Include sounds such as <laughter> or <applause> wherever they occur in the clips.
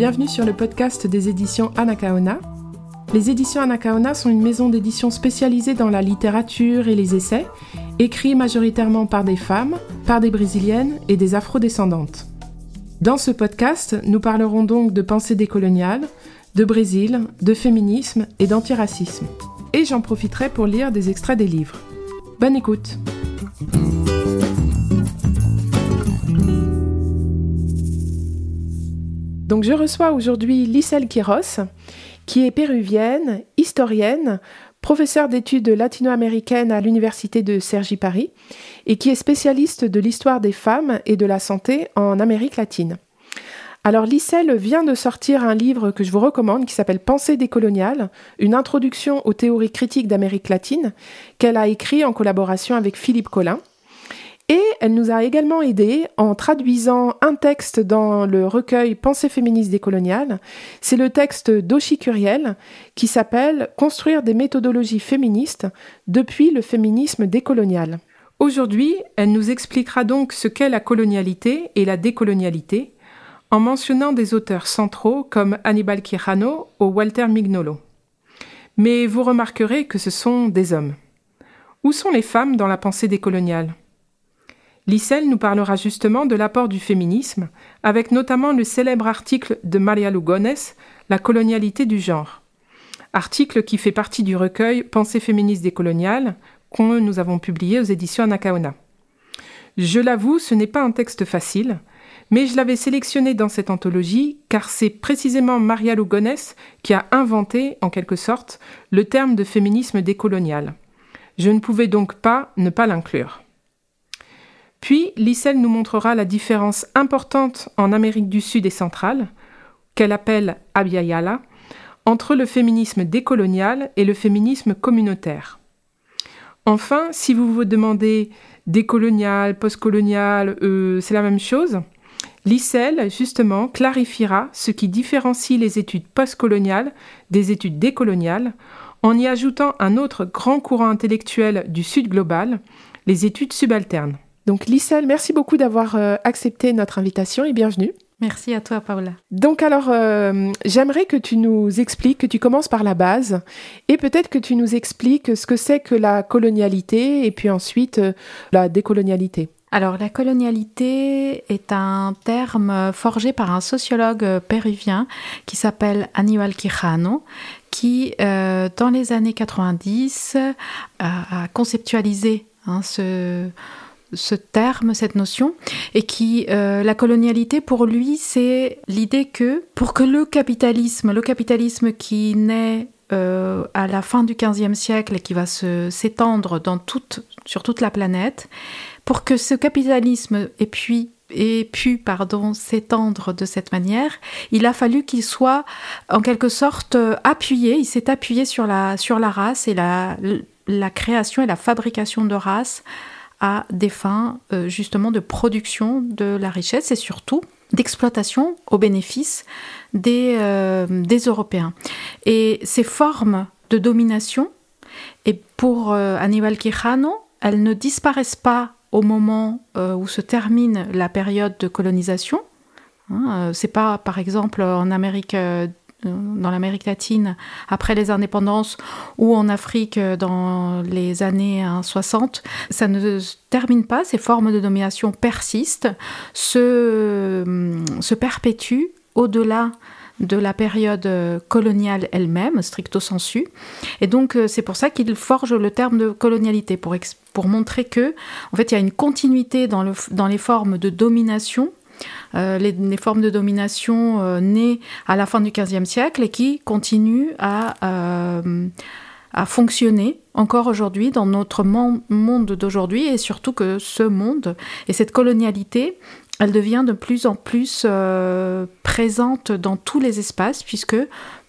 bienvenue sur le podcast des éditions Anakaona. Les éditions Anakaona sont une maison d'édition spécialisée dans la littérature et les essais, écrits majoritairement par des femmes, par des brésiliennes et des afrodescendantes. Dans ce podcast, nous parlerons donc de pensée décoloniale, de Brésil, de féminisme et d'antiracisme. Et j'en profiterai pour lire des extraits des livres. Bonne écoute! Donc je reçois aujourd'hui Lisselle Quiros, qui est péruvienne, historienne, professeure d'études latino-américaines à l'université de Cergy-Paris et qui est spécialiste de l'histoire des femmes et de la santé en Amérique latine. Alors Lisselle vient de sortir un livre que je vous recommande qui s'appelle Pensée décoloniale, une introduction aux théories critiques d'Amérique latine, qu'elle a écrit en collaboration avec Philippe Collin. Et elle nous a également aidé en traduisant un texte dans le recueil Pensée féministe décoloniale. C'est le texte d'Oshi Curiel qui s'appelle Construire des méthodologies féministes depuis le féminisme décolonial. Aujourd'hui, elle nous expliquera donc ce qu'est la colonialité et la décolonialité en mentionnant des auteurs centraux comme Hannibal Quijano ou Walter Mignolo. Mais vous remarquerez que ce sont des hommes. Où sont les femmes dans la pensée décoloniale? Lissel nous parlera justement de l'apport du féminisme, avec notamment le célèbre article de Maria Lugones, La colonialité du genre. Article qui fait partie du recueil Pensée féministe décoloniale, que nous avons publié aux éditions Anakaona. Je l'avoue, ce n'est pas un texte facile, mais je l'avais sélectionné dans cette anthologie car c'est précisément Maria Lugones qui a inventé, en quelque sorte, le terme de féminisme décolonial. Je ne pouvais donc pas ne pas l'inclure. Puis, Lissel nous montrera la différence importante en Amérique du Sud et centrale, qu'elle appelle Abiyala, entre le féminisme décolonial et le féminisme communautaire. Enfin, si vous vous demandez décolonial, postcolonial, euh, c'est la même chose, Lissel, justement, clarifiera ce qui différencie les études postcoloniales des études décoloniales en y ajoutant un autre grand courant intellectuel du Sud global, les études subalternes. Donc Lissel, merci beaucoup d'avoir euh, accepté notre invitation et bienvenue. Merci à toi, Paola. Donc alors, euh, j'aimerais que tu nous expliques, que tu commences par la base, et peut-être que tu nous expliques ce que c'est que la colonialité, et puis ensuite euh, la décolonialité. Alors, la colonialité est un terme forgé par un sociologue péruvien qui s'appelle Aníbal Quijano, qui, dans les années 90, a, conceptualisé hein, ce, ce terme, cette notion, et qui, euh, la colonialité, pour lui, c'est l'idée que pour que le capitalisme, le capitalisme qui naît euh, à la fin du XVe siècle et qui va s'étendre sur toute la planète, pour que ce capitalisme ait pu, ait pu s'étendre de cette manière, il a fallu qu'il soit en quelque sorte appuyé, il s'est appuyé sur la, sur la race et la, la création et la fabrication de races à des fins euh, justement de production de la richesse et surtout d'exploitation au bénéfice des, euh, des, Européens. Et ces formes de domination, et pour euh, Aníbal Quijano, elles ne disparaissent pas au moment où se termine la période de colonisation. Hein, c'est pas, par exemple, en Amérique dans l'Amérique latine après les indépendances ou en Afrique dans les années 60, ça ne se termine pas, ces formes de domination persistent, se, se perpétuent au-delà de la période coloniale elle-même, stricto sensu. Et donc, c'est pour ça qu'il forge le terme de colonialité, pour, pour montrer que, en fait, il y a une continuité dans, le, dans les formes de domination euh, les, formes de domination euh, nées à la fin du XVe siècle et qui continuent à, euh, à fonctionner encore aujourd'hui dans notre monde d'aujourd'hui et surtout que ce monde et cette colonialité elle devient de plus en plus présente dans tous les espaces puisque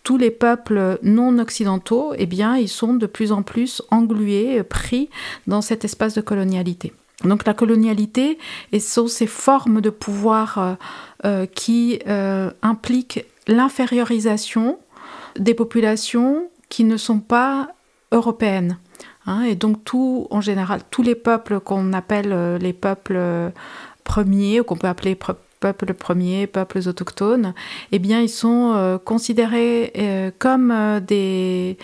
tous les peuples non occidentaux, eh ils sont de plus en plus englués, pris dans cet espace de colonialité. Donc la colonialité et sont ces formes de pouvoir euh, euh, qui euh, impliquent l'infériorisation des populations qui ne sont pas européennes. Hein. et donc tout, en général, tous les peuples qu'on appelle les peuples premiers, ou qu'on peut appeler peuples premiers, peuples autochtones, eh bien, ils sont considérés comme des,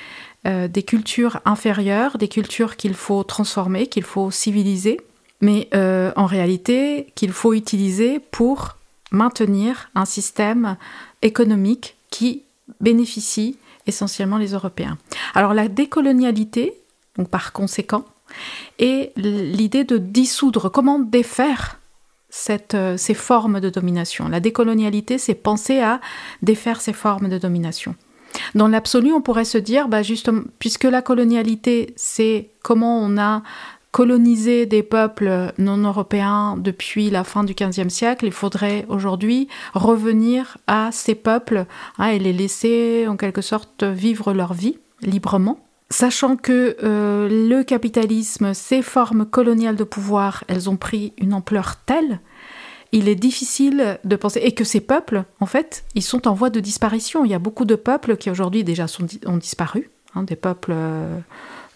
des cultures inférieures, des cultures qu'il faut transformer, qu'il faut civiliser, mais en réalité qu'il faut utiliser pour maintenir un système économique qui bénéficie essentiellement les Européens. Alors la décolonialité, par conséquent, est l'idée de dissoudre, comment défaire euh, ces formes de domination? La décolonialité, c'est penser à défaire ces formes de domination. Dans l'absolu, on pourrait se dire, bah puisque la colonialité, c'est comment on a coloniser des peuples non européens depuis la fin du XVe siècle, il faudrait aujourd'hui revenir à ces peuples hein, et les laisser en quelque sorte vivre leur vie librement. Sachant que euh, le capitalisme, ces formes coloniales de pouvoir, elles ont pris une ampleur telle, il est difficile de penser et que ces peuples, en fait, ils sont en voie de disparition. Il y a beaucoup de peuples qui aujourd'hui déjà ont disparu, hein, des peuples euh,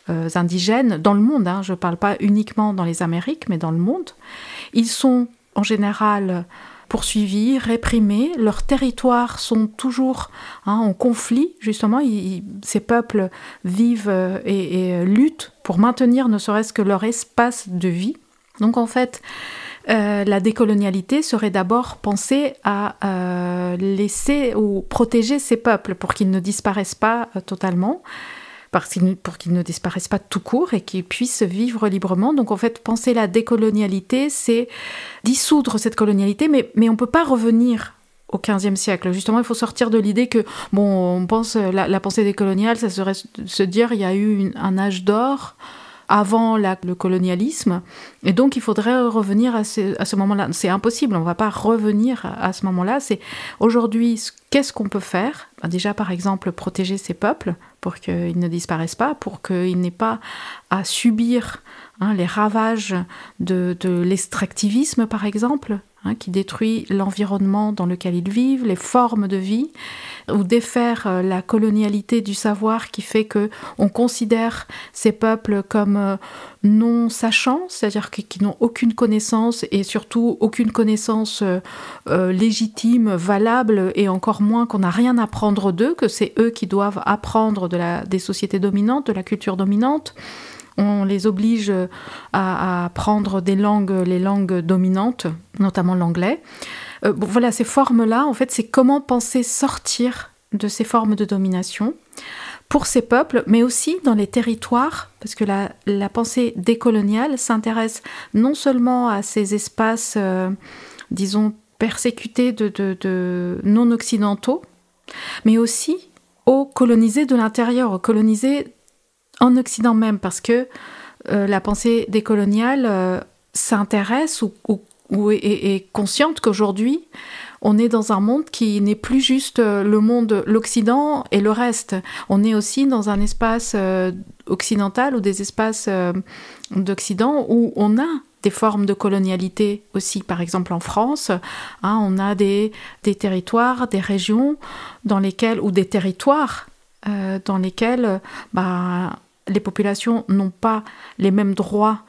indigènes dans le monde, hein, je ne parle pas uniquement dans les Amériques, mais dans le monde, ils sont en général poursuivis, réprimés, leurs territoires sont toujours hein, en conflit, justement, ces peuples vivent euh, et, euh, luttent pour maintenir ne serait-ce que leur espace de vie. Donc en fait, la décolonialité serait d'abord penser à laisser ou protéger ces peuples pour qu'ils ne disparaissent pas totalement pour qu'ils ne disparaissent pas tout court et qu'ils puissent vivre librement. Donc en fait, penser la décolonialité, c'est dissoudre cette colonialité, mais, mais on ne peut pas revenir au XVe siècle. Justement, il faut sortir de l'idée que, bon, on pense, la, pensée décoloniale, ça serait se dire, il y a eu un âge d'or, avant le colonialisme. Et donc, il faudrait revenir à ce, moment-là. C'est impossible, on ne va pas revenir à, ce moment-là. C'est aujourd'hui, qu'est-ce qu'on peut faire? Ben, Déjà, par exemple, protéger ces peuples pour qu'ils ne disparaissent pas, pour qu'ils n'aient pas à subir hein, les ravages de, de l'extractivisme, par exemple, hein, qui détruit l'environnement dans lequel ils vivent, les formes de vie ou défaire euh, la colonialité du savoir qui fait que on considère ces peuples comme euh, non sachants, c'est-à-dire qui, n'ont aucune connaissance et surtout aucune connaissance euh, légitime, valable et encore moins qu'on n'a rien à apprendre d'eux, que c'est eux qui doivent apprendre des sociétés dominantes, de la culture dominante on les oblige à, apprendre des langues, les langues dominantes, notamment l'anglais. Euh, voilà, ces formes-là, en fait, c'est comment penser sortir de ces formes de domination pour ces peuples, mais aussi dans les territoires, parce que la, pensée décoloniale s'intéresse non seulement à ces espaces, euh, disons, persécutés de, non-occidentaux, mais aussi aux colonisés de l'intérieur, aux colonisés en Occident même, parce que euh, la pensée décoloniale s'intéresse ou, est, consciente qu'aujourd'hui, on est dans un monde qui n'est plus juste euh, le monde, l'Occident et le reste. On est aussi dans un espace euh, occidental ou des espaces euh, d'Occident où on a des formes de colonialité aussi. Par exemple, en France, hein, on a des, des, territoires, des régions dans lesquelles, ou des territoires dans lesquels bah, les populations n'ont pas les mêmes droits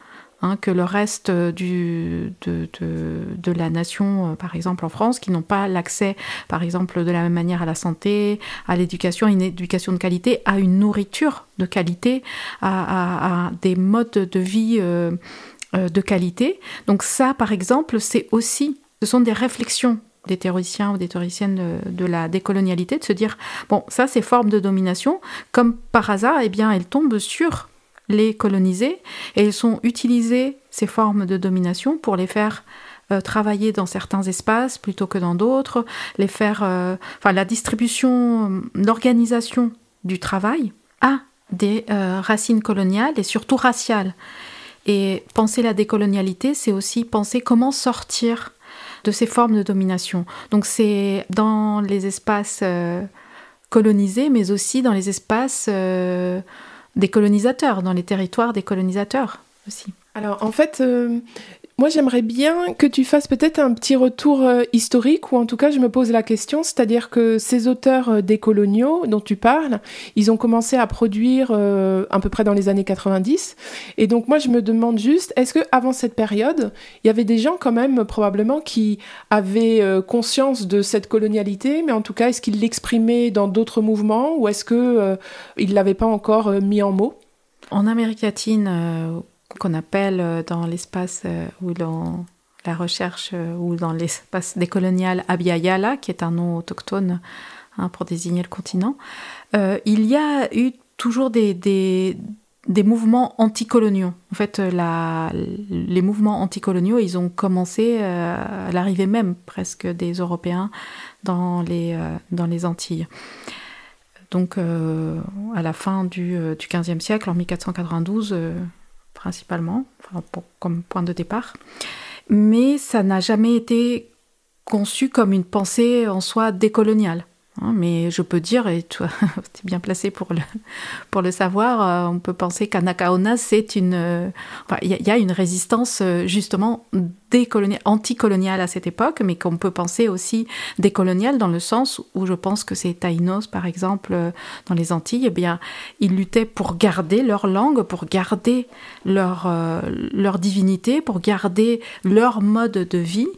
Hein, que le reste du, de, de, la nation, euh, par exemple en France, qui n'ont pas l'accès, par exemple, de la même manière à la santé, à l'éducation, une éducation de qualité, à une nourriture de qualité, à, des modes de vie euh, euh, de qualité. Donc ça, par exemple, c'est aussi, ce sont des réflexions des théoriciens ou des théoriciennes de, la décolonialité, de se dire, bon, ça, c'est forme de domination, comme par hasard, eh bien, elles tombent sur les coloniser et ils sont utilisés, ces formes de domination, pour les faire euh, travailler dans certains espaces plutôt que dans d'autres, les faire, euh, enfin la distribution, l'organisation du travail a des euh, racines coloniales et surtout raciales. Et penser la décolonialité, c'est aussi penser comment sortir de ces formes de domination. Donc c'est dans les espaces colonisés, mais aussi dans les espaces des colonisateurs, dans les territoires des colonisateurs aussi. Alors en fait, euh, Moi, j'aimerais bien que tu fasses peut-être un petit retour euh, historique, ou en tout cas, je me pose la question, c'est-à-dire que ces auteurs euh, décoloniaux dont tu parles, ils ont commencé à produire euh, à peu près dans les années 90. Et donc, moi, je me demande juste, est-ce que avant cette période, il y avait des gens quand même probablement qui avaient conscience de cette colonialité, mais en tout cas, est-ce qu'ils l'exprimaient dans d'autres mouvements, ou est-ce que ils l'avaient pas encore mis en mots? En Amérique latine qu'on appelle euh, dans l'espace euh, ou dans la recherche euh, ou dans l'espace décolonial Abiyala, qui est un nom autochtone hein, pour désigner le continent, il y a eu toujours des, des, mouvements anticoloniaux. En fait, les mouvements anticoloniaux, ils ont commencé à l'arrivée même presque des Européens dans les, dans les Antilles. Donc, à la fin du, du XVe siècle, en 1492, principalement, comme point de départ. Mais ça n'a jamais été conçu comme une pensée en soi décoloniale. Hein, mais je peux dire, et tu <laughs> es bien placé pour le, pour le savoir, euh, on peut penser qu'Anakaona, c'est une. Euh, il y, a une résistance euh, justement anticoloniale à cette époque, mais qu'on peut penser aussi décoloniale dans le sens où je pense que ces Taïnos, par exemple, dans les Antilles, eh bien, ils luttaient pour garder leur langue, pour garder leur, leur divinité, pour garder leur mode de vie.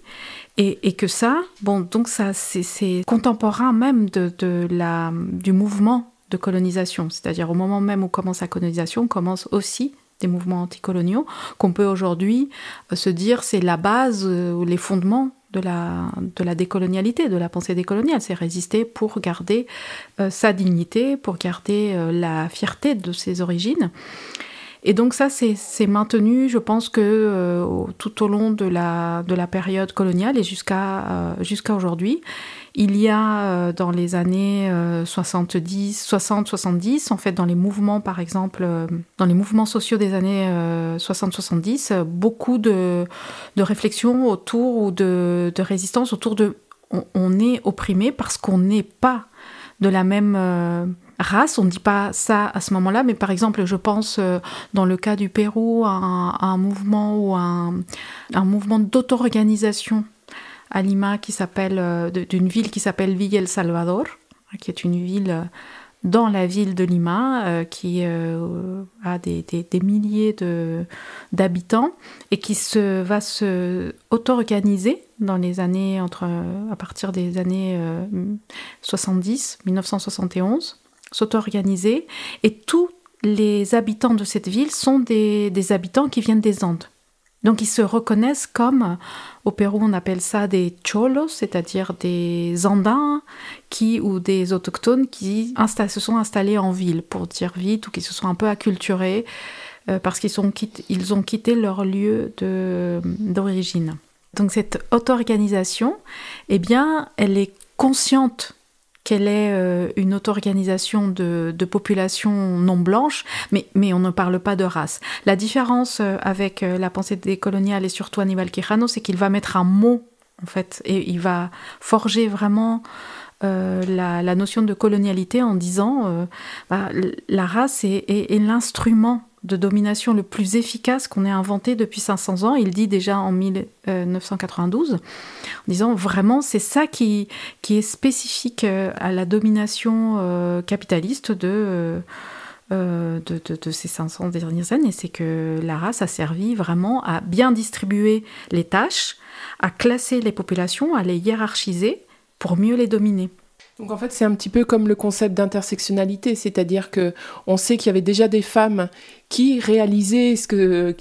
Et, que ça, bon, donc ça, c'est contemporain même de, la, du mouvement de colonisation. C'est-à-dire au moment même où commence la colonisation, commence aussi des mouvements anticoloniaux qu'on peut aujourd'hui euh, se dire c'est la base euh, ou les fondements de la, de la décolonialité, de la pensée décoloniale. C'est résister pour garder euh, sa dignité, pour garder la fierté de ses origines. Et donc ça, c'est maintenu, je pense que euh, tout au long de la, de la période coloniale et jusqu'à euh, aujourd'hui. Il y a euh, dans les années 70, 60, 70, en fait dans les mouvements par exemple, dans les mouvements sociaux des années 60-70, beaucoup de, de réflexions autour ou de, de résistance autour de on est opprimé parce qu'on n'est pas de la même race, on ne dit pas ça à ce moment-là, mais par exemple, je pense euh, dans le cas du Pérou à un, mouvement ou un, mouvement d'auto-organisation à Lima qui s'appelle euh, d'une ville qui s'appelle Villa El Salvador, qui est une ville euh, dans la ville de Lima, qui a des, des, milliers d'habitants et qui se, va se auto-organiser dans les années entre à partir des années 70, 1971 s'auto-organiser. Et tous les habitants de cette ville sont des, habitants qui viennent des Andes. Donc ils se reconnaissent comme, au Pérou on appelle ça des cholos, c'est-à-dire des andins qui, ou des autochtones qui se sont installés en ville, pour dire vite, ou qui se sont un peu acculturés euh, parce qu'ils ils ont quitté leur lieu d'origine. Donc cette auto-organisation, eh bien, elle est consciente qu'elle est euh, une auto-organisation de, population non blanche, mais, on ne parle pas de race. La différence euh, avec euh, la pensée décoloniale et surtout Aníbal Quijano, c'est qu'il va mettre un mot, en fait, et il va forger vraiment la, notion de colonialité en disant bah, la race est l'instrument de domination le plus efficace qu'on ait inventé depuis 500 ans. Il dit déjà en 1992, en disant vraiment c'est ça qui, qui est spécifique euh, à la domination euh, capitaliste de, euh, de, de, ces 500 dernières années. C'est que la race a servi vraiment à bien distribuer les tâches, à classer les populations, à les hiérarchiser pour mieux les dominer. Donc en fait, c'est un petit peu comme le concept d'intersectionnalité, c'est-à-dire que on sait qu'il y avait déjà des femmes qui réalisaient ce que,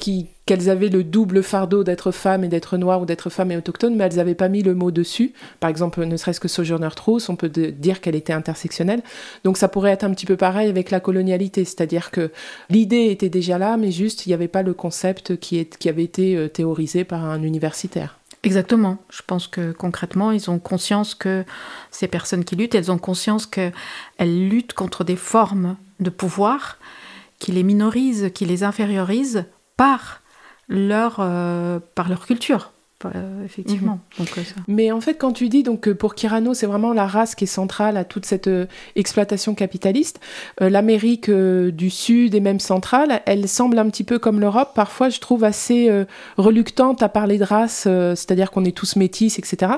qu'elles avaient le double fardeau d'être femme et d'être noire ou d'être femme et autochtone, mais elles n'avaient pas mis le mot dessus. Par exemple, ne serait-ce que Sojourner Truth, on peut dire qu'elle était intersectionnelle. Donc ça pourrait être un petit peu pareil avec la colonialité, c'est-à-dire que l'idée était déjà là, mais juste il n'y avait pas le concept qui, est, qui avait été euh, théorisé par un universitaire. Exactement. Je pense que concrètement, ils ont conscience que ces personnes qui luttent, elles ont conscience qu'elles luttent contre des formes de pouvoir qui les minorisent, qui les infériorisent par leur, euh, par leur culture, effectivement. Mhm. Mais en fait, quand tu dis donc que pour Kirano, c'est vraiment la race qui est centrale à toute cette exploitation capitaliste, l'Amérique du Sud et même centrale, elle semble un petit peu comme l'Europe. Parfois, je trouve assez reluctante à parler de race, c'est-à-dire qu'on est tous métis, etc.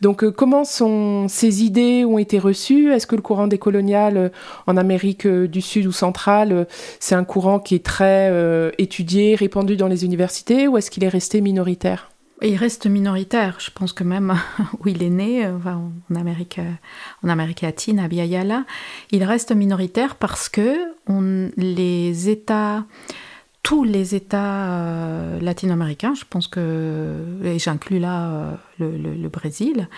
Donc, comment sont ces idées ont été reçues? Est-ce que le courant décolonial en Amérique du Sud ou centrale, c'est un courant qui est très étudié, répandu dans les universités, ou est-ce qu'il est resté minoritaire? Il reste minoritaire. Je pense que même <laughs> où il est né, euh, en Amérique, euh, en Amérique latine, à Biayala, il reste minoritaire parce que les États, tous les États euh, latino-américains, je pense que, et j'inclus là le, Brésil,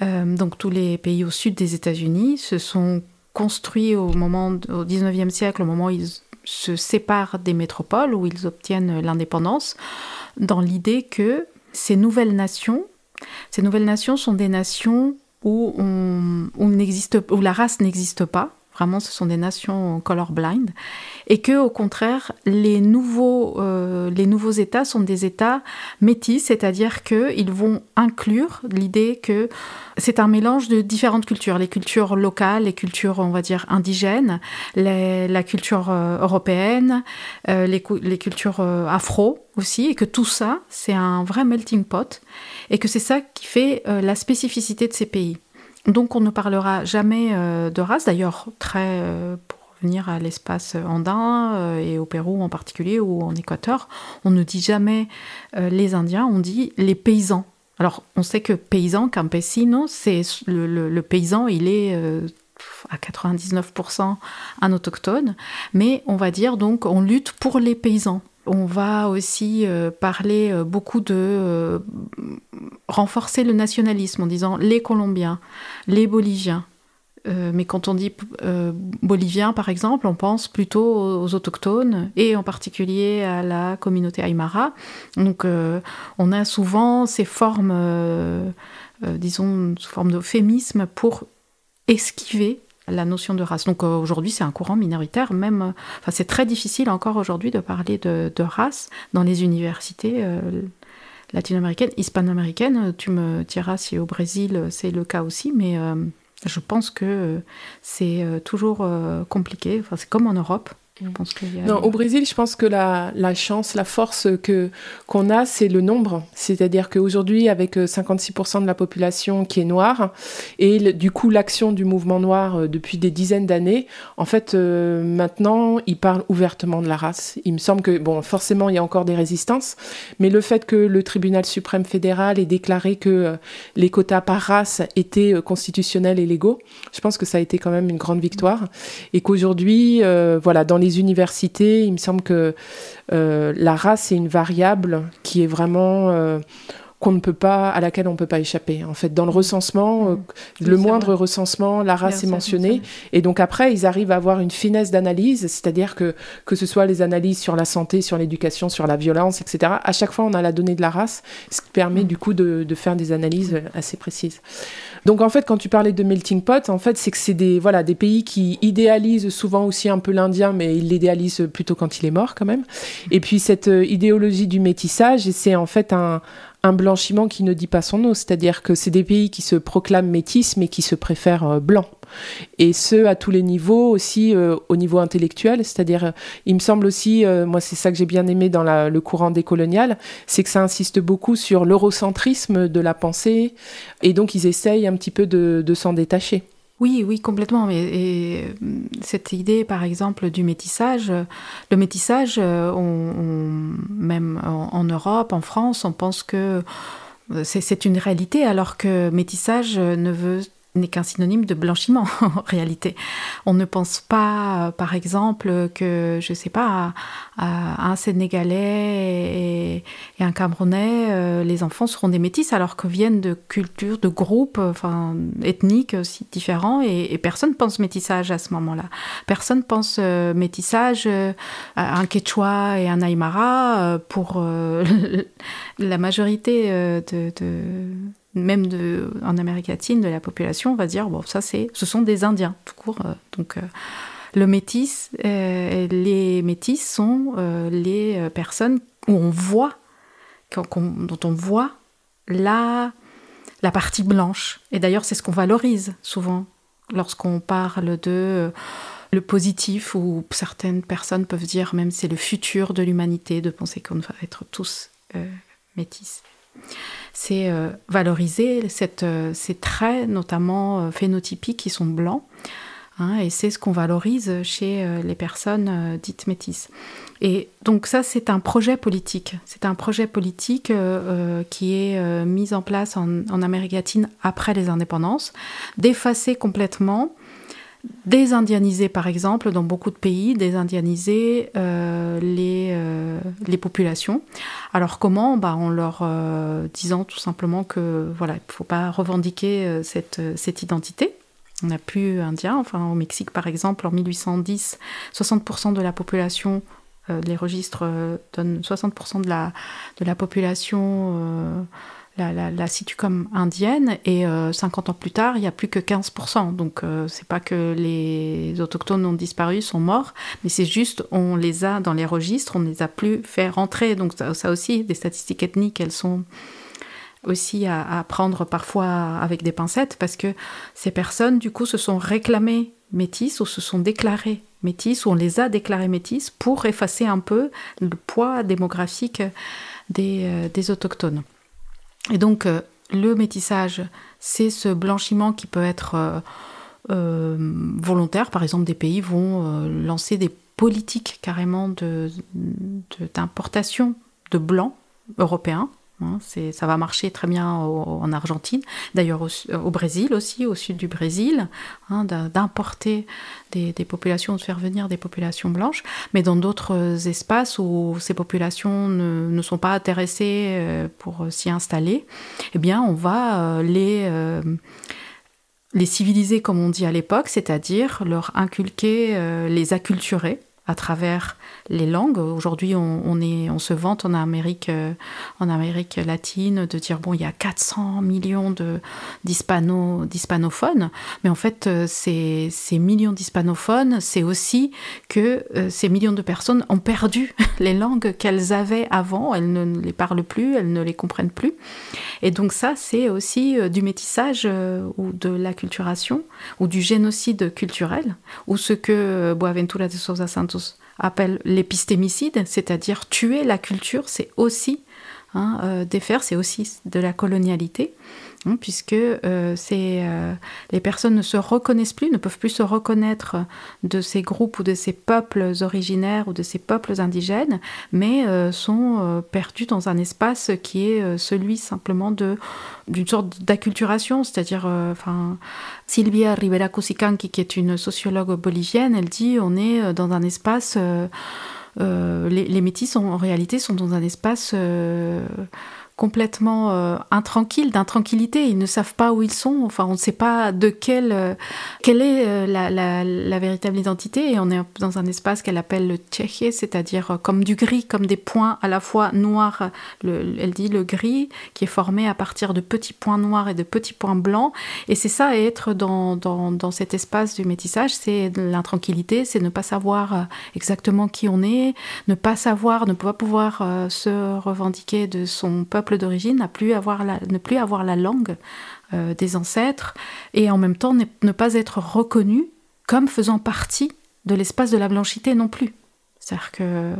donc tous les pays au sud des États-Unis se sont construits au moment, au 19e siècle, au moment où ils se séparent des métropoles, où ils obtiennent l'indépendance, dans l'idée que ces nouvelles nations, ces nouvelles nations sont des nations où, on, où la race n'existe pas, Vraiment, ce sont des nations colorblind. Et que, au contraire, les nouveaux, euh, les nouveaux États sont des États métis, c'est-à-dire qu'ils vont inclure l'idée que c'est un mélange de différentes cultures, les cultures locales, les cultures, on va dire, indigènes, la culture euh, européenne, euh, les, les, cultures afro aussi, et que tout ça, c'est un vrai melting pot, et que c'est ça qui fait la spécificité de ces pays. Donc on ne parlera jamais euh, de race, d'ailleurs très euh, pour venir à l'espace andin euh, et au Pérou en particulier ou en Équateur, on ne dit jamais les Indiens, on dit les paysans. Alors on sait que paysan, campesino, c'est le, paysan, il est à 99% un autochtone, mais on va dire donc on lutte pour les paysans. On va aussi euh, parler euh, beaucoup de euh, renforcer le nationalisme en disant les Colombiens, les Boliviens. mais quand on dit Boliviens, par exemple, on pense plutôt aux, autochtones et en particulier à la communauté aymara. Donc on a souvent ces formes, disons, sous forme d'euphémisme pour esquiver la notion de race. Donc euh, aujourd'hui, c'est un courant minoritaire, même. Euh, enfin, c'est très difficile encore aujourd'hui de parler de, race dans les universités euh, latino-américaines, hispano-américaines. Tu me diras si au Brésil c'est le cas aussi, mais je pense que c'est toujours compliqué. Enfin, c'est comme en Europe. Non, au Brésil, je pense que la, chance, la force que qu'on a, c'est le nombre. C'est-à-dire qu'aujourd'hui, avec 56% euh, de la population qui est noire, et du coup l'action du mouvement noir euh, depuis des dizaines d'années, en fait, euh, maintenant, ils parlent ouvertement de la race. Il me semble que, bon, forcément, il y a encore des résistances, mais le fait que le tribunal suprême fédéral ait déclaré que les quotas par race étaient constitutionnels et légaux, je pense que ça a été quand même une grande victoire, et qu'aujourd'hui, voilà, dans les universités, il me semble que euh, la race est une variable qui est vraiment euh, qu'on ne peut pas, à laquelle on ne peut pas échapper. En fait, dans le recensement, euh, mmh. le moindre recensement, la race est mentionnée. Et donc après, ils arrivent à avoir une finesse d'analyse, c'est-à-dire que que ce soit les analyses sur la santé, sur l'éducation, sur la violence, etc. À chaque fois, on a la donnée de la race, ce qui permet mmh. du coup de, de faire des analyses assez précises. Donc en fait, quand tu parlais de melting pot, en fait, c'est que c'est des voilà des pays qui idéalisent souvent aussi un peu l'Indien, mais ils l'idéalisent plutôt quand il est mort quand même. Et puis cette euh, idéologie du métissage, c'est en fait un, un blanchiment qui ne dit pas son nom, c'est-à-dire que c'est des pays qui se proclament métis mais qui se préfèrent euh, blancs. Et ce, à tous les niveaux, aussi euh, au niveau intellectuel, c'est-à-dire, euh, il me semble aussi, moi c'est ça que j'ai bien aimé dans le courant décolonial, c'est que ça insiste beaucoup sur l'eurocentrisme de la pensée, et donc ils essayent un petit peu de s'en détacher. Oui, oui, complètement. Et, euh, cette idée, par exemple, du métissage, le métissage, euh, même en, Europe, en France, on pense que euh, c'est une réalité, alors que métissage ne veut n'est qu'un synonyme de blanchiment <laughs> en réalité. On ne pense pas, par exemple, que, je ne sais pas, un Sénégalais et, un Camerounais, euh, les enfants seront des métis alors que viennent de cultures, de groupes enfin, ethniques aussi différents et, personne pense métissage à ce moment-là. Personne pense euh, métissage euh, à un Quechua et un Aymara pour <laughs> la majorité de même en Amérique latine, de la population, on va dire, bon, ça, c'est, ce sont des Indiens, tout court. Euh, donc, euh, le métis, euh, les métis sont les personnes où on voit, dont on voit la, la partie blanche. Et d'ailleurs, c'est ce qu'on valorise souvent lorsqu'on parle de le positif, ou certaines personnes peuvent dire même c'est le futur de l'humanité de penser qu'on va être tous métis. C'est euh, valoriser cette, ces traits, notamment phénotypiques, qui sont blancs. Hein, et c'est ce qu'on valorise chez les personnes dites métisses. Et donc ça, c'est un projet politique. C'est un projet politique qui est mis en place en, en, Amérique latine après les indépendances, d'effacer complètement désindianiser, par exemple, dans beaucoup de pays, désindianiser euh, les, euh, les populations. Alors comment? Bah, En leur euh, disant tout simplement que voilà, il ne faut pas revendiquer cette, cette identité. On n'a plus indien. Enfin, au Mexique, par exemple, en 1810, 60% de la population, les registres donnent 60% de la, de la population la, la, situe comme indienne et 50 euh, ans plus tard, il n'y a plus que 15%. Donc euh, c'est pas que les autochtones ont disparu, sont morts, mais c'est juste on les a dans les registres, on ne les a plus fait rentrer. Donc ça, aussi, des statistiques ethniques, elles sont aussi à, à, prendre parfois avec des pincettes parce que ces personnes, du coup, se sont réclamées métisses ou se sont déclarées métisses ou on les a déclarées métisses pour effacer un peu le poids démographique des, euh, des autochtones. Et donc, euh, le métissage, c'est ce blanchiment qui peut être euh, euh, volontaire. Par exemple, des pays vont lancer des politiques carrément d'importation de, de, de blancs européens Hein, ça va marcher très bien en Argentine, d'ailleurs au, Brésil aussi, au sud du Brésil, hein, d'importer des, populations, de faire venir des populations blanches, mais dans d'autres espaces où ces populations ne, sont pas intéressées euh, pour s'y installer, eh bien on va euh. Euh, les civiliser comme on dit à l'époque, c'est-à-dire leur inculquer, les acculturer à travers les langues. Aujourd'hui, on, se vante en Amérique, euh, en Amérique latine de dire bon, il y a 400 millions d'hispanophones, mais en fait, euh, ces, ces millions d'hispanophones, c'est aussi que euh, ces millions de personnes ont perdu <laughs> les langues qu'elles avaient avant. Elles ne les parlent plus, elles ne les comprennent plus. Et donc ça, c'est aussi du métissage ou de l'acculturation ou du génocide culturel ou ce que Boaventura de Sousa Santos appelle l'épistémicide, c'est-à-dire tuer la culture, c'est aussi hein, euh, défaire, c'est aussi de la colonialité. Hein, puisque euh, euh, les personnes ne se reconnaissent plus, ne peuvent plus se reconnaître de ces groupes ou de ces peuples originaires ou de ces peuples indigènes, mais euh, sont perdus dans un espace qui est celui simplement de d'une sorte d'acculturation, c'est-à-dire, enfin, Silvia Rivera Cusicanqui, qui est une sociologue bolivienne, elle dit on est dans un espace, les, les, métis en réalité sont dans un espace complètement euh, intranquilles, d'intranquillité. Ils ne savent pas où ils sont. Enfin, on ne sait pas de quelle, euh, quelle est euh, la, véritable identité. Et on est dans un espace qu'elle appelle le tchéché, c'est-à-dire comme du gris, comme des points à la fois noirs. elle dit le gris qui est formé à partir de petits points noirs et de petits points blancs. Et c'est ça, être dans, dans, dans, cet espace du métissage, c'est l'intranquillité, c'est ne pas savoir exactement qui on est, ne pas savoir, ne pas pouvoir se revendiquer de son peuple d'origine, ne plus avoir la, ne plus avoir la langue euh, des ancêtres, et en même temps ne pas être reconnu comme faisant partie de l'espace de la blanchité non plus. C'est-à-dire que euh,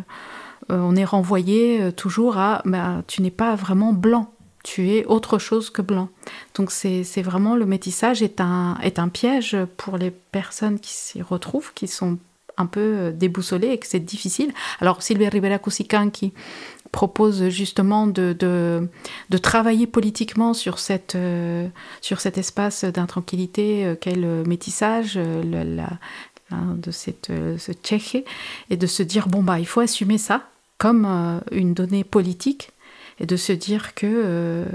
on est renvoyé euh, toujours à bah, tu n'es pas vraiment blanc, tu es autre chose que blanc. Donc c'est vraiment le métissage est un, est un piège pour les personnes qui s'y retrouvent, qui sont un peu déboussolées et que c'est difficile. Alors Sylvia Rivera Cusican qui propose justement de, de, travailler politiquement sur, cette, euh, sur cet espace d'intranquillité euh, qu'est le métissage, euh, hein, de cette, ce tchéché, et de se dire, bon, bah, il faut assumer ça comme une donnée politique, et de se dire que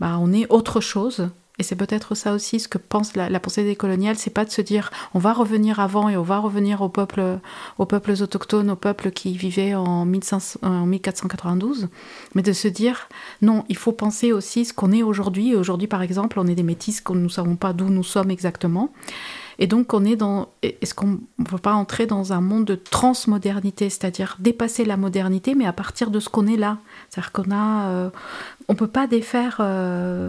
bah, on est autre chose et c'est peut-être ça aussi ce que pense la, pensée des coloniales, c'est pas de se dire on va revenir avant et on va revenir aux peuples, aux peuples autochtones, aux peuples qui vivaient en, 1492, mais de se dire non, il faut penser aussi ce qu'on est aujourd'hui. Aujourd'hui, par exemple, on est des métis, qu'on ne savons pas d'où nous sommes exactement. Et donc, on est dans. Est-ce qu'on ne veut pas entrer dans un monde de transmodernité, c'est-à-dire dépasser la modernité, mais à partir de ce qu'on est là C'est-à-dire qu'on a, on peut pas défaire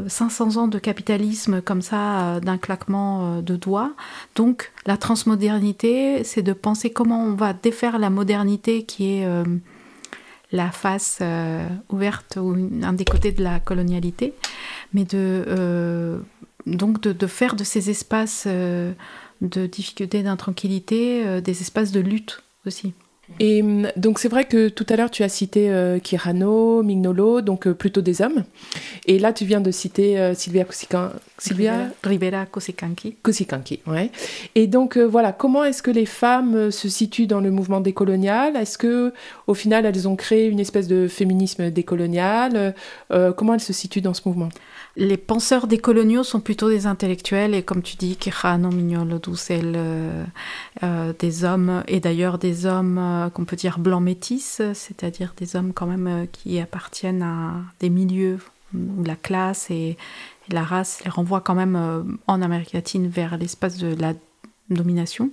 500 ans de capitalisme comme ça d'un claquement de doigts. Donc la transmodernité, c'est de penser comment on va défaire la modernité qui est la face ouverte ou un des côtés de la colonialité, mais de donc de, faire de ces espaces de difficulté, d'intranquillité, des espaces de lutte aussi. Et hum, donc c'est vrai que tout à l'heure tu as cité euh, Kirano, Mignolo, donc euh, plutôt des hommes. Et là tu viens de citer euh, Sylvia Kosikan... Sylvia Rivera Kosikanki. Kosikanki, ouais. Et donc voilà, comment est-ce que les femmes se situent dans le mouvement décolonial? Est-ce que au final elles ont créé une espèce de féminisme décolonial? Comment elles se situent dans ce mouvement? Les penseurs décoloniaux sont plutôt des intellectuels et comme tu dis, Quijano, Mignolo, euh, euh, des hommes et d'ailleurs des hommes euh, qu'on peut dire blancs métis, c'est-à-dire des hommes quand même qui appartiennent à des milieux où la classe et, la race les renvoient quand même en Amérique latine vers l'espace de la domination.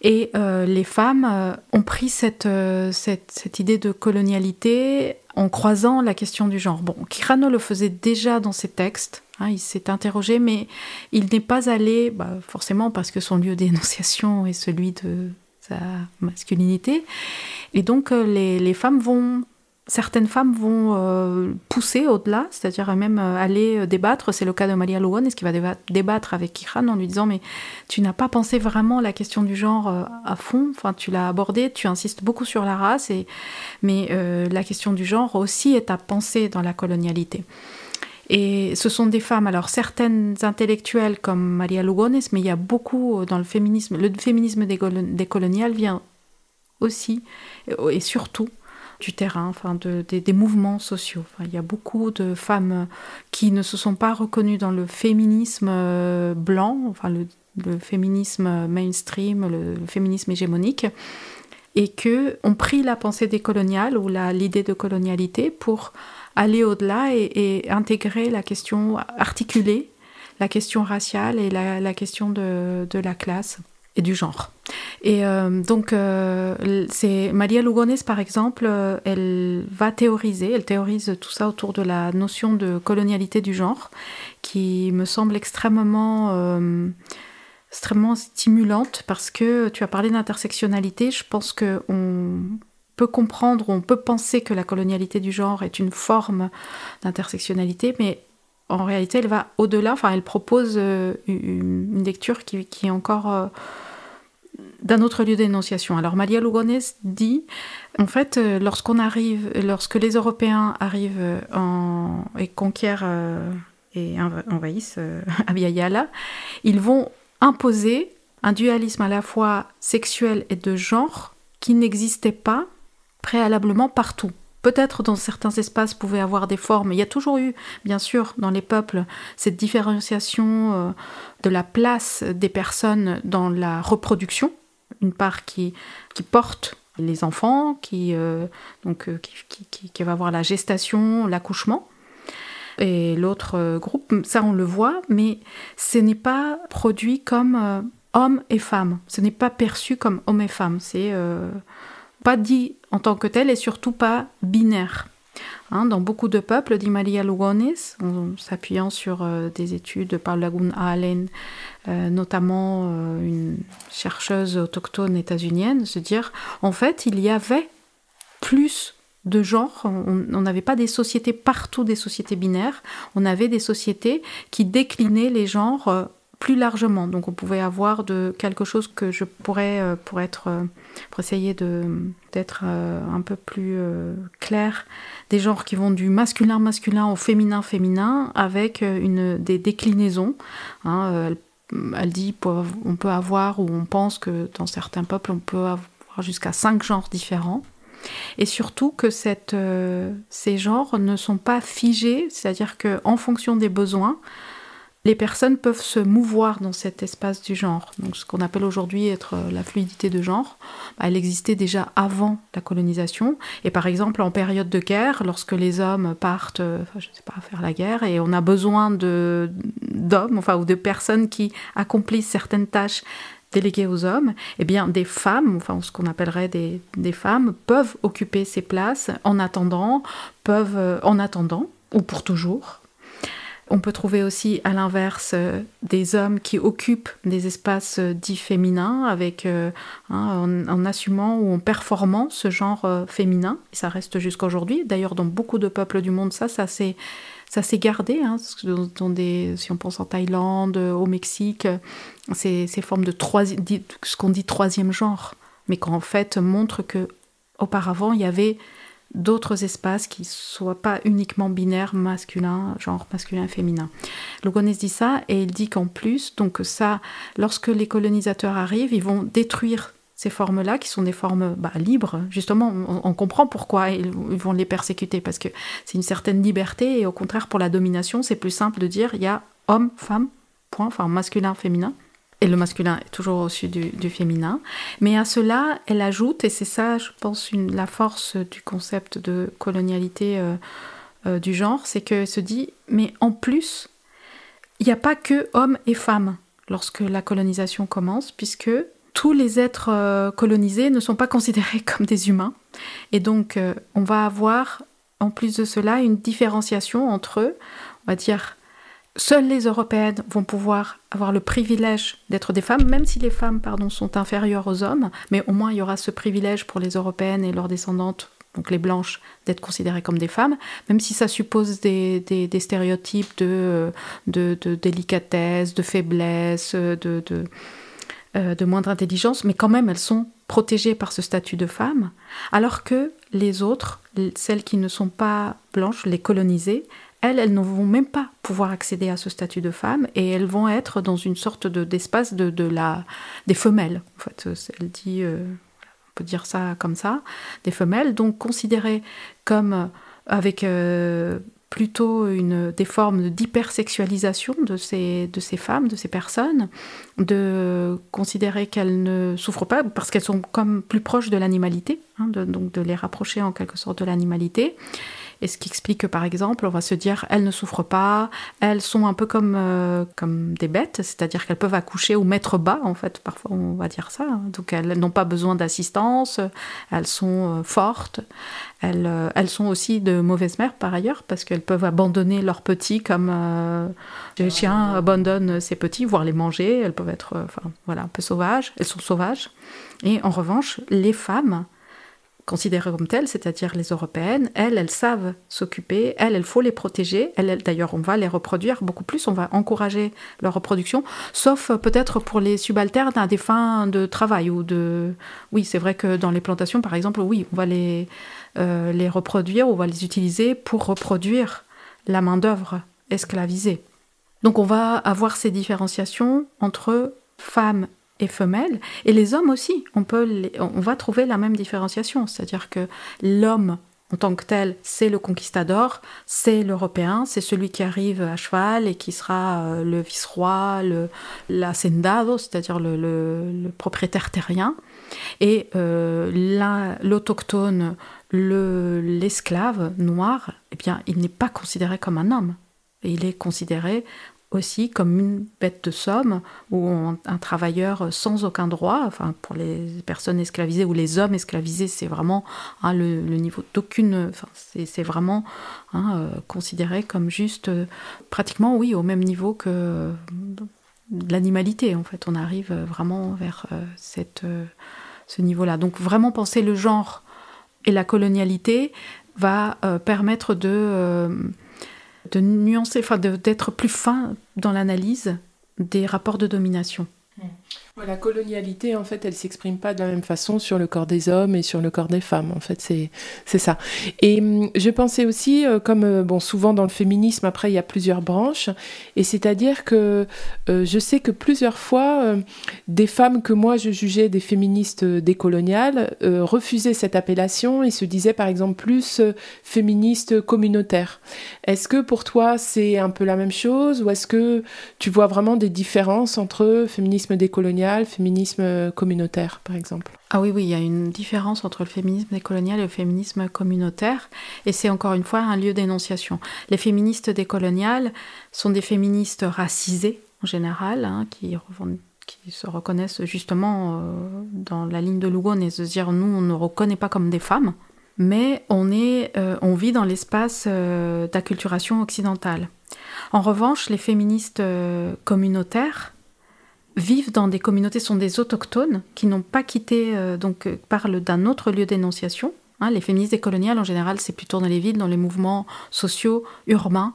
Et les femmes ont pris cette, cette, cette, idée de colonialité en croisant la question du genre. Bon, Kirano le faisait déjà dans ses textes, hein, il s'est interrogé, mais il n'est pas allé, bah, forcément parce que son lieu d'énonciation est celui de sa masculinité. Et donc euh, les, femmes vont certaines femmes vont euh, pousser au-delà, c'est-à-dire même euh, aller débattre. C'est le cas de Maria Lugones qui va débattre avec Kiran en lui disant Mais tu n'as pas pensé vraiment la question du genre à fond, enfin, tu l'as abordée, tu insistes beaucoup sur la race, et... mais la question du genre aussi est à penser dans la colonialité. Et ce sont des femmes, alors certaines intellectuelles comme Maria Lugones, mais il y a beaucoup dans le féminisme. Le féminisme décolonial vient aussi et surtout du terrain, enfin de, des mouvements sociaux. il y a beaucoup de femmes qui ne se sont pas reconnues dans le féminisme euh, blanc, enfin le, féminisme mainstream, le, féminisme hégémonique, et que ont pris la pensée décoloniale ou l'idée de colonialité pour aller au-delà et, intégrer la question, articuler la question raciale et la, question de, de la classe et du genre. Et euh, donc, euh, c'est Maria Lugones, par exemple, euh, elle va théoriser, elle théorise tout ça autour de la notion de colonialité du genre, qui me semble extrêmement, extrêmement stimulante parce que tu as parlé d'intersectionnalité. Je pense que on peut comprendre, on peut penser que la colonialité du genre est une forme d'intersectionnalité, mais en réalité, elle va au-delà. Enfin, elle propose une lecture qui, est encore d'un autre lieu d'énonciation. Alors Maria Lugones dit, en fait, euh, lorsqu'on arrive, lorsque les Européens arrivent euh, en, et conquièrent euh, et envahissent <laughs> Abiyala, ils vont imposer un dualisme à la fois sexuel et de genre qui n'existait pas préalablement partout. Peut-être dans certains espaces pouvait avoir des formes. Il y a toujours eu, bien sûr, dans les peuples, cette différenciation de la place des personnes dans la reproduction une part qui, qui porte les enfants, qui, euh, donc, euh, qui, qui, va voir la gestation, l'accouchement. Et l'autre euh, groupe, ça on le voit, mais ce n'est pas produit comme homme et femme. Ce n'est pas perçu comme homme et femme. C'est pas dit en tant que tel et surtout pas binaire. Hein, dans beaucoup de peuples, dit Maria Lugones, en s'appuyant sur euh, des études de Paula Gunn euh, notamment euh, une chercheuse autochtone états-unienne, se dire en fait, il y avait plus de genres. On n'avait pas des sociétés partout, des sociétés binaires. On avait des sociétés qui déclinaient les genres plus largement. Donc on pouvait avoir de quelque chose que je pourrais, pour être, pour essayer d'être euh, un peu plus clair, des genres qui vont du masculin masculin au féminin féminin avec une des déclinaisons. Hein, elle, dit on peut avoir ou on pense que dans certains peuples on peut avoir jusqu'à cinq genres différents. Et surtout que cette, ces genres ne sont pas figés, c'est-à-dire qu'en fonction des besoins, les personnes peuvent se mouvoir dans cet espace du genre. Donc ce qu'on appelle aujourd'hui être euh, la fluidité de genre, bah, elle existait déjà avant la colonisation. Et par exemple, en période de guerre, lorsque les hommes partent, euh, je sais pas, faire la guerre, et on a besoin d'hommes, enfin ou de personnes qui accomplissent certaines tâches déléguées aux hommes, eh bien des femmes, enfin ce qu'on appellerait des, des, femmes, peuvent occuper ces places en attendant, peuvent euh, en attendant ou pour toujours. On peut trouver aussi à l'inverse euh, des hommes qui occupent des espaces euh, dits féminins avec, hein, en, assumant ou en performant ce genre féminin. Ça reste jusqu'à aujourd'hui. D'ailleurs, dans beaucoup de peuples du monde, ça, ça s'est ça s'est gardé. Hein, si on pense en Thaïlande, au Mexique, ces, ces formes de ce qu'on dit troisième genre, mais qu'en fait montre que auparavant il y avait d'autres espaces qui soient pas uniquement binaires, masculin, genre masculin, féminin. Logonès dit ça et il dit qu'en plus, donc ça, lorsque les colonisateurs arrivent, ils vont détruire ces formes-là, qui sont des formes bah, libres, justement, on, comprend pourquoi ils, vont les persécuter, parce que c'est une certaine liberté, et au contraire, pour la domination, c'est plus simple de dire il y a homme, femme, point, enfin masculin, féminin. Et le masculin est toujours au-dessus du, féminin. Mais à cela, elle ajoute, et c'est ça, je pense, la force du concept de colonialité euh, euh, du genre, c'est qu'elle se dit, mais en plus, il n'y a pas que hommes et femmes lorsque la colonisation commence, puisque tous les êtres euh, colonisés ne sont pas considérés <laughs> comme des humains. Et donc, on va avoir, en plus de cela, une différenciation entre. On va dire, seules les Européennes vont pouvoir avoir le privilège d'être des femmes, même si les femmes pardon, sont inférieures aux hommes, mais au moins il y aura ce privilège pour les Européennes et leurs descendantes donc les blanches, d'être considérées comme des femmes, même si ça suppose des, stéréotypes de, délicatesse, de faiblesse, de, euh, de moindre intelligence, mais quand même elles sont protégées par ce statut de femme, alors que les autres, celles qui ne sont pas blanches, les colonisées, elles, elles ne vont même pas pouvoir accéder à ce statut de femme et elles vont être dans une sorte d'espace de, la, des femelles. En fait, elle dit, euh, on peut dire ça comme ça, des femelles, donc considérées comme avec euh, plutôt une, des formes d'hypersexualisation de ces, de ces femmes, de ces personnes, de considérer qu'elles ne souffrent pas parce qu'elles sont comme plus proches de l'animalité, hein, donc de les rapprocher en quelque sorte de l'animalité. Et ce qui explique que, par exemple, on va se dire, elles ne souffrent pas, elles sont un peu comme, euh, comme des bêtes, c'est-à-dire qu'elles peuvent accoucher ou mettre bas, en fait, parfois on va dire ça. Donc elles n'ont pas besoin d'assistance, elles sont euh, fortes, elles, euh, elles, sont aussi de mauvaises mères par ailleurs, parce qu'elles peuvent abandonner leurs petits comme les chiens abandonnent ses petits, voire les manger, elles peuvent être voilà, un peu sauvages, elles sont sauvages. Et en revanche, les femmes, considérées comme telles, c'est-à-dire les européennes, elles, elles savent s'occuper, elles, il faut les protéger, elles, d'ailleurs, on va les reproduire beaucoup plus, on va encourager leur reproduction, sauf euh, peut-être pour les subalternes à des fins de travail ou de... Oui, c'est vrai que dans les plantations, par exemple, oui, on va les, euh, les reproduire, on va les utiliser pour reproduire la main-d'œuvre esclavisée. Donc on va avoir ces différenciations entre femmes et femelles. Et les hommes aussi, on, peut on va trouver la même différenciation. C'est-à-dire que l'homme en tant que tel, c'est le conquistador, c'est l'européen, c'est celui qui arrive à cheval et qui sera euh, le vice-roi, l'hacendado, c'est-à-dire le, propriétaire terrien. Et euh, l'autochtone, l'esclave noir, eh bien, il n'est pas considéré comme un homme. Il est considéré aussi comme une bête de somme ou un, travailleur sans aucun droit. Enfin, pour les personnes esclavisées ou les hommes esclavisés, c'est vraiment hein, le, niveau d'aucune. Enfin, c'est vraiment hein, euh, considéré comme juste, euh, pratiquement, oui, au même niveau que l'animalité. En fait, on arrive vraiment vers euh, cette, ce niveau-là. Donc, vraiment penser le genre et la colonialité va permettre de de nuancer, enfin d'être plus fin dans l'analyse des rapports de domination. La colonialité, en fait, elle s'exprime pas de la même façon sur le corps des hommes et sur le corps des femmes. En fait, c'est c'est ça. Et hum, je pensais aussi, euh, comme euh, bon, souvent dans le féminisme, après il y a plusieurs branches, et c'est-à-dire que euh, je sais que plusieurs fois, des femmes que moi je jugeais des féministes décoloniales refusaient cette appellation et se disaient par exemple plus féministes communautaires. Est-ce que pour toi c'est un peu la même chose ou est-ce que tu vois vraiment des différences entre féminisme décolonial féminisme communautaire, par exemple Ah oui, oui, il y a une différence entre le féminisme décolonial et le féminisme communautaire, et c'est encore une fois un lieu d'énonciation. Les féministes décoloniales sont des féministes racisées, en général, hein, qui se reconnaissent justement euh, dans la ligne de Lugon et se dire nous on ne reconnaît pas comme des femmes, mais on, est, euh, on vit dans l'espace euh, d'acculturation occidentale. En revanche, les féministes communautaires vivent dans des communautés, sont des autochtones qui n'ont pas quitté, donc parlent d'un autre lieu d'énonciation. Hein. les féministes décoloniales en général, c'est plutôt dans les villes, dans les mouvements sociaux, urbains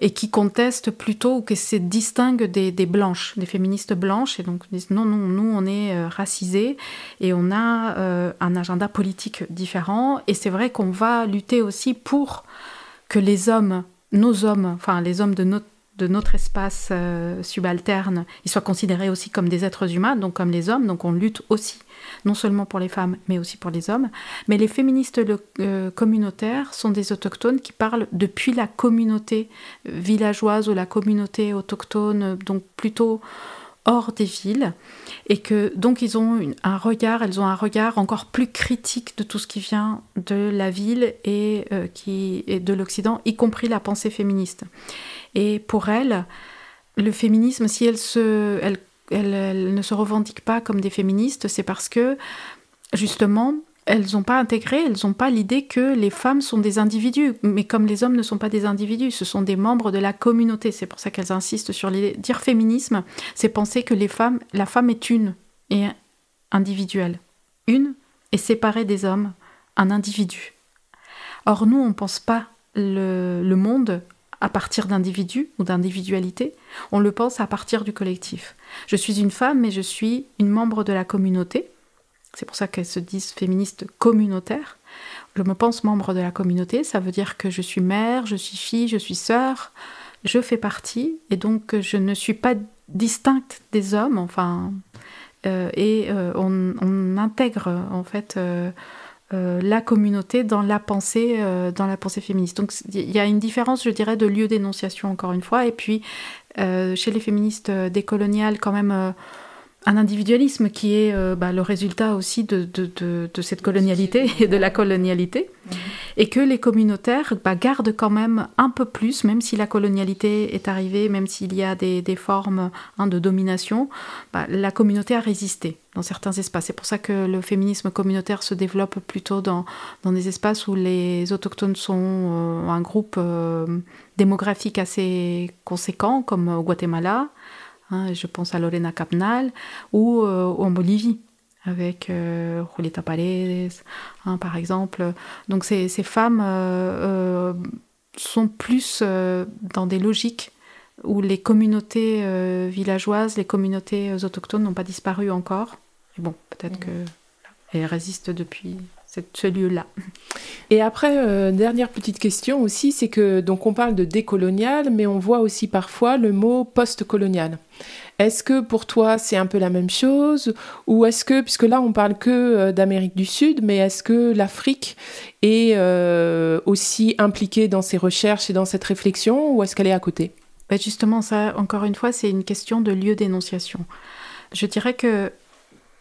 et qui contestent plutôt ou qui se distinguent des, blanches, des féministes blanches, et donc disent non, non, nous on est euh, racisés et on a euh, un agenda politique différent, et c'est vrai qu'on va lutter aussi pour que les hommes, nos hommes, enfin les hommes de notre de notre espace euh, subalterne, ils soient considérés aussi comme des êtres humains, donc comme les hommes, donc on lutte aussi non seulement pour les femmes, mais aussi pour les hommes. Mais les féministes euh, communautaires sont des autochtones qui parlent depuis la communauté villageoise ou la communauté autochtone, donc plutôt hors des villes, et que donc ils ont un regard, elles ont un regard encore plus critique de tout ce qui vient de la ville et euh, qui est de l'Occident, y compris la pensée féministe. Et pour elles, le féminisme, si elle elle ne se revendiquent pas comme des féministes, c'est parce que justement, elles n'ont pas intégré, elles n'ont pas l'idée que les femmes sont des individus, mais comme les hommes ne sont pas des individus, ce sont des membres de la communauté. C'est pour ça qu'elles insistent sur l'idée. Dire féminisme, c'est penser que les femmes, la femme est une et individuelle. Une est séparée des hommes, un individu. Or, nous, on ne pense pas le monde à partir d'individus ou d'individualité, on le pense à partir du collectif. Je suis une femme, mais je suis une membre de la communauté. C'est pour ça qu'elles se disent féministes communautaires. Je me pense membre de la communauté, ça veut dire que je suis mère, je suis fille, je suis sœur, je fais partie, et donc je ne suis pas distincte des hommes, enfin, euh, et euh, on, intègre en fait euh, euh, la communauté dans la pensée euh, dans la pensée féministe. Donc il y a une différence, je dirais, de lieu d'énonciation encore une fois, et puis euh, chez les féministes décoloniales quand même un individualisme qui est euh, bah, le résultat aussi de, cette colonialité et de la colonialité, mhm. et que les communautaires bah, gardent quand même un peu plus, même si la colonialité est arrivée, même s'il y a des, formes hein, de domination, bah, la communauté a résisté dans certains espaces. C'est pour ça que le féminisme communautaire se développe plutôt dans, des espaces où les autochtones sont euh, un groupe euh, démographique assez conséquent, comme au Guatemala, Hein, je pense à Lorena Capnal ou, euh, en Bolivie avec euh, Julieta Paredes, hein, par exemple. Donc ces, femmes euh, sont plus dans des logiques où les communautés villageoises, les communautés autochtones n'ont pas disparu encore. bon, peut-être mmh. qu'elles résistent depuis ce lieu-là. Et après, euh, dernière petite question aussi, c'est que donc on parle de décolonial, mais on voit aussi parfois le mot post-colonial. Est-ce que pour toi c'est un peu la même chose? Ou est-ce que, puisque là on parle que euh, d'Amérique du Sud, mais est-ce que l'Afrique est euh, aussi impliquée dans ces recherches et dans cette réflexion ou est-ce qu'elle est à côté? Ben Justement, ça, encore une fois, c'est une question de lieu d'énonciation. Je dirais que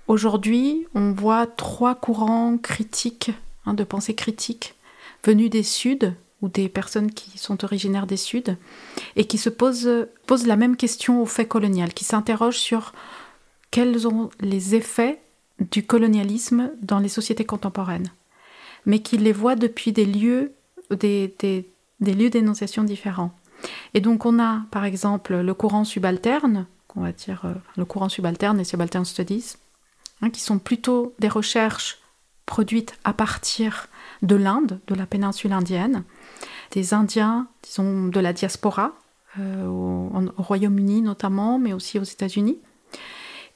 Aujourd'hui, on voit trois courants critiques, hein, de pensée critique, venus des Suds ou des personnes qui sont originaires des Suds et qui se posent, la même question au fait colonial, qui s'interrogent sur quels sont les effets du colonialisme dans les sociétés contemporaines, mais qui les voient depuis des lieux, des, lieux d'énonciation différents. Et donc on a par exemple le courant subalterne, on va dire euh, le courant subalterne et subaltern studies, Hein, qui sont plutôt des recherches produites à partir de l'Inde, de la péninsule indienne, des Indiens, disons, de la diaspora, euh, au, Royaume-Uni notamment, mais aussi aux États-Unis,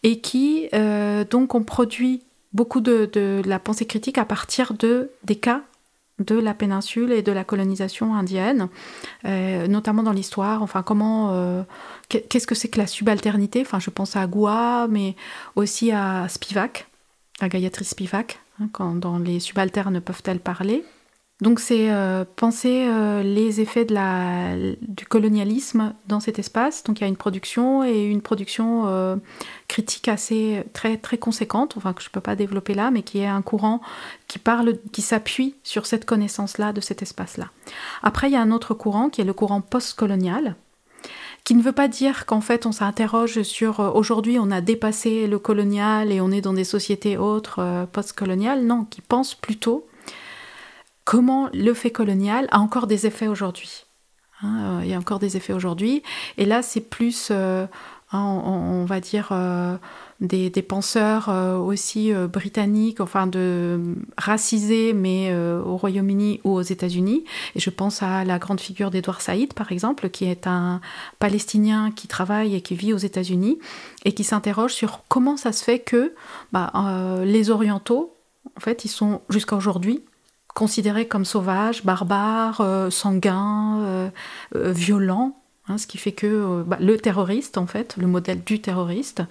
et qui euh, donc ont produit beaucoup de, la pensée critique à partir de, des cas de la péninsule et de la colonisation indienne, euh, notamment dans l'histoire. Enfin, comment, euh, qu'est-ce que c'est que la subalternité? Enfin, je pense à Goua, mais aussi à Spivak, à Gayatri Spivak, hein, quand les subalternes peuvent-elles parler? Donc c'est euh, penser euh, les effets de la, du colonialisme dans cet espace. Donc il y a une production et une production euh, critique assez très très conséquente, enfin que je ne peux pas développer là, mais qui est un courant qui parle, qui s'appuie sur cette connaissance-là de cet espace-là. Après il y a un autre courant qui est le courant postcolonial, qui ne veut pas dire qu'en fait on s'interroge sur aujourd'hui on a dépassé le colonial et on est dans des sociétés autres euh, post-coloniales, non, qui pense plutôt comment le fait colonial a encore des effets aujourd'hui. Hein, il y a encore des effets aujourd'hui. Et là, c'est plus, hein, on, va dire, des, penseurs euh, aussi euh, britanniques, enfin racisés, mais euh, au Royaume-Uni ou aux États-Unis. Et je pense à la grande figure d'Edouard Saïd, par exemple, qui est un Palestinien qui travaille et qui vit aux États-Unis et qui s'interroge sur comment ça se fait que bah, les Orientaux, en fait, ils sont jusqu'à aujourd'hui considérés comme sauvages, barbares, sanguins, violents. Hein, ce qui fait que bah, le terroriste, en fait, le modèle du terroriste,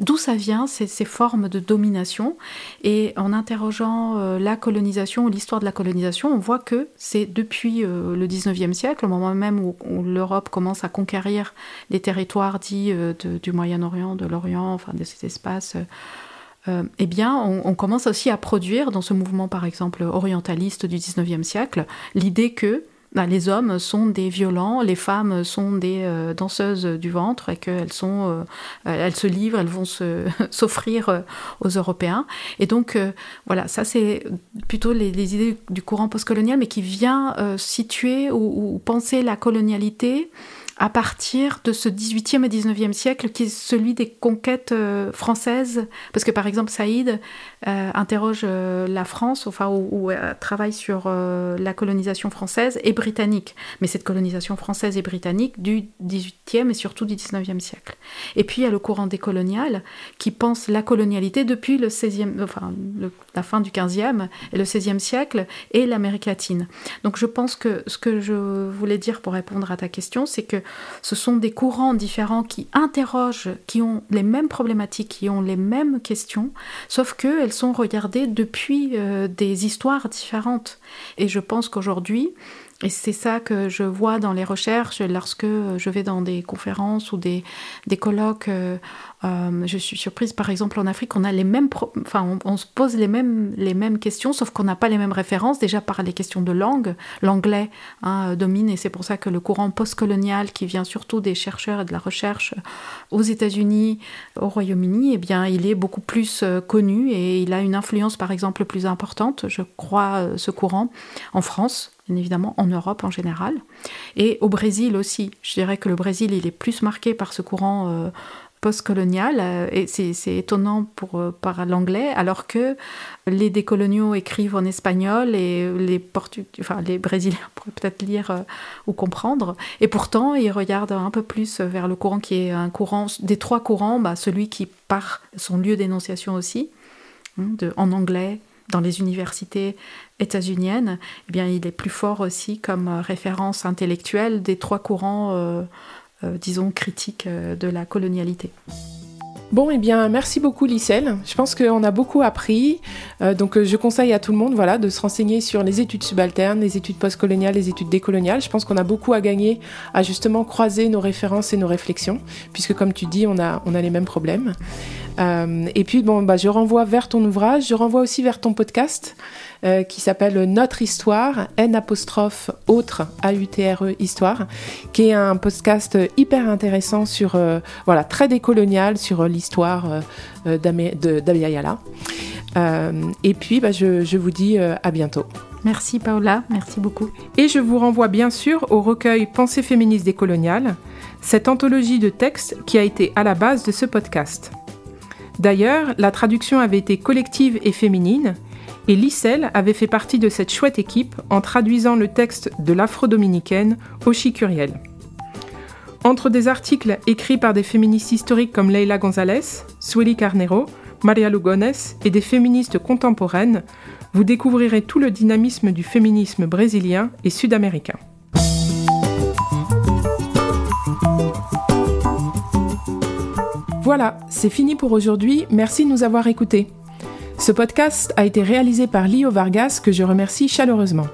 D'où ça vient, ces, formes de domination Et en interrogeant euh, la colonisation l'histoire de la colonisation, on voit que c'est depuis euh, le 19e siècle, au moment même où, l'Europe commence à conquérir les territoires dits euh, du Moyen-Orient, de l'Orient, enfin de ces espaces. Eh bien, on, commence aussi à produire, dans ce mouvement par exemple orientaliste du 19e siècle, l'idée que bah, les hommes sont des violents, les femmes sont des euh, danseuses du ventre et qu'elles euh, se livrent, elles vont <laughs> s'offrir euh, aux Européens. Et donc voilà, ça c'est plutôt les, idées du courant postcolonial, mais qui vient situer ou, penser la colonialité à partir de ce 18e et 19e siècle qui est celui des conquêtes euh, françaises. Parce que par exemple, Saïd euh, interroge euh, la France, enfin, ou, travaille sur la colonisation française et britannique. Mais cette colonisation française et britannique du 18e et surtout du 19e siècle. Et puis il y a le courant décolonial qui pense la colonialité depuis le 16e, enfin, la fin du 15e et le 16e siècle et l'Amérique latine. Donc je pense que ce que je voulais dire pour répondre à ta question, c'est que ce sont des courants différents qui interrogent, qui ont les mêmes problématiques, qui ont les mêmes questions, sauf qu'elles sont regardées depuis euh, des histoires différentes. Et je pense qu'aujourd'hui, et c'est ça que je vois dans les recherches lorsque je vais dans des conférences ou des, des colloques. Euh, euh, je suis surprise, par exemple, en Afrique, on a les mêmes, enfin, on, se pose les mêmes, les mêmes questions, sauf qu'on n'a pas les mêmes références. Déjà par les questions de langue, l'anglais hein, domine, et c'est pour ça que le courant postcolonial, qui vient surtout des chercheurs et de la recherche aux États-Unis, au Royaume-Uni, eh bien, il est beaucoup plus euh, connu et il a une influence, par exemple, plus importante. Je crois ce courant en France bien évidemment en Europe en général, et au Brésil aussi. Je dirais que le Brésil, il est plus marqué par ce courant euh, postcolonial, euh, et c'est étonnant pour, euh, par l'anglais, alors que les décoloniaux écrivent en espagnol et les, Portugais, enfin, les Brésiliens <laughs> pourraient peut-être lire ou comprendre, et pourtant ils regardent un peu plus vers le courant qui est un courant, des trois courants, bah, celui qui part son lieu d'énonciation aussi, hein, en anglais, dans les universités états-uniennes, eh bien, il est plus fort aussi comme euh, référence intellectuelle des trois courants, euh, euh, disons, critiques de la colonialité. Bon, eh bien, merci beaucoup, Lissel. Je pense qu'on a beaucoup appris. donc, je conseille à tout le monde voilà, de se renseigner sur les études subalternes, les études postcoloniales, les études décoloniales. Je pense qu'on a beaucoup à gagner à justement croiser nos références et nos réflexions, puisque, comme tu dis, on a, on a les mêmes problèmes. et puis, bon, bah, je renvoie vers ton ouvrage, je renvoie aussi vers ton podcast. Euh, qui s'appelle Notre Histoire, N apostrophe autre, A-U-T-R-E Histoire, qui est un podcast hyper intéressant sur, euh, voilà, très décolonial sur euh, l'histoire d'Abia Yala. et puis, bah, je, je, vous dis à bientôt. Merci Paola, merci beaucoup. Et je vous renvoie bien sûr au recueil Pensée féministe décoloniale, cette anthologie de textes qui a été à la base de ce podcast. D'ailleurs, la traduction avait été collective et féminine, et Lissel avait fait partie de cette chouette équipe en traduisant le texte de l'afro-dominicaine Oshi Curiel. Entre des articles écrits par des féministes historiques comme Leila González, Sueli Carnero, Maria Lugones et des féministes contemporaines, vous découvrirez tout le dynamisme du féminisme brésilien et sud-américain. Voilà, c'est fini pour aujourd'hui. Merci de nous avoir écoutés. Ce podcast a été réalisé par Lio Vargas, que je remercie chaleureusement.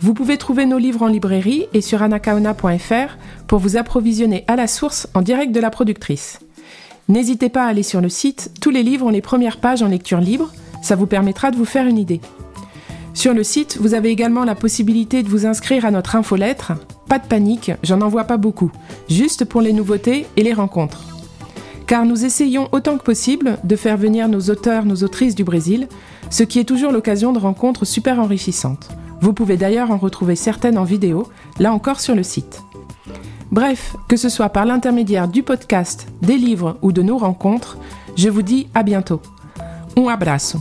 Vous pouvez trouver nos livres en librairie et sur anacaona.fr pour vous approvisionner à la source en direct de la productrice. N'hésitez pas à aller sur le site, tous les livres ont les premières pages en lecture libre, ça vous permettra de vous faire une idée. Sur le site, vous avez également la possibilité de vous inscrire à notre infolettre. Pas de panique, j'en envoie pas beaucoup, juste pour les nouveautés et les rencontres. Car nous essayons autant que possible de faire venir nos auteurs, nos autrices du Brésil, ce qui est toujours l'occasion de rencontres super enrichissantes. Vous pouvez d'ailleurs en retrouver certaines en vidéo, là encore sur le site. Bref, que ce soit par l'intermédiaire du podcast, des livres ou de nos rencontres, je vous dis à bientôt. Un abraço.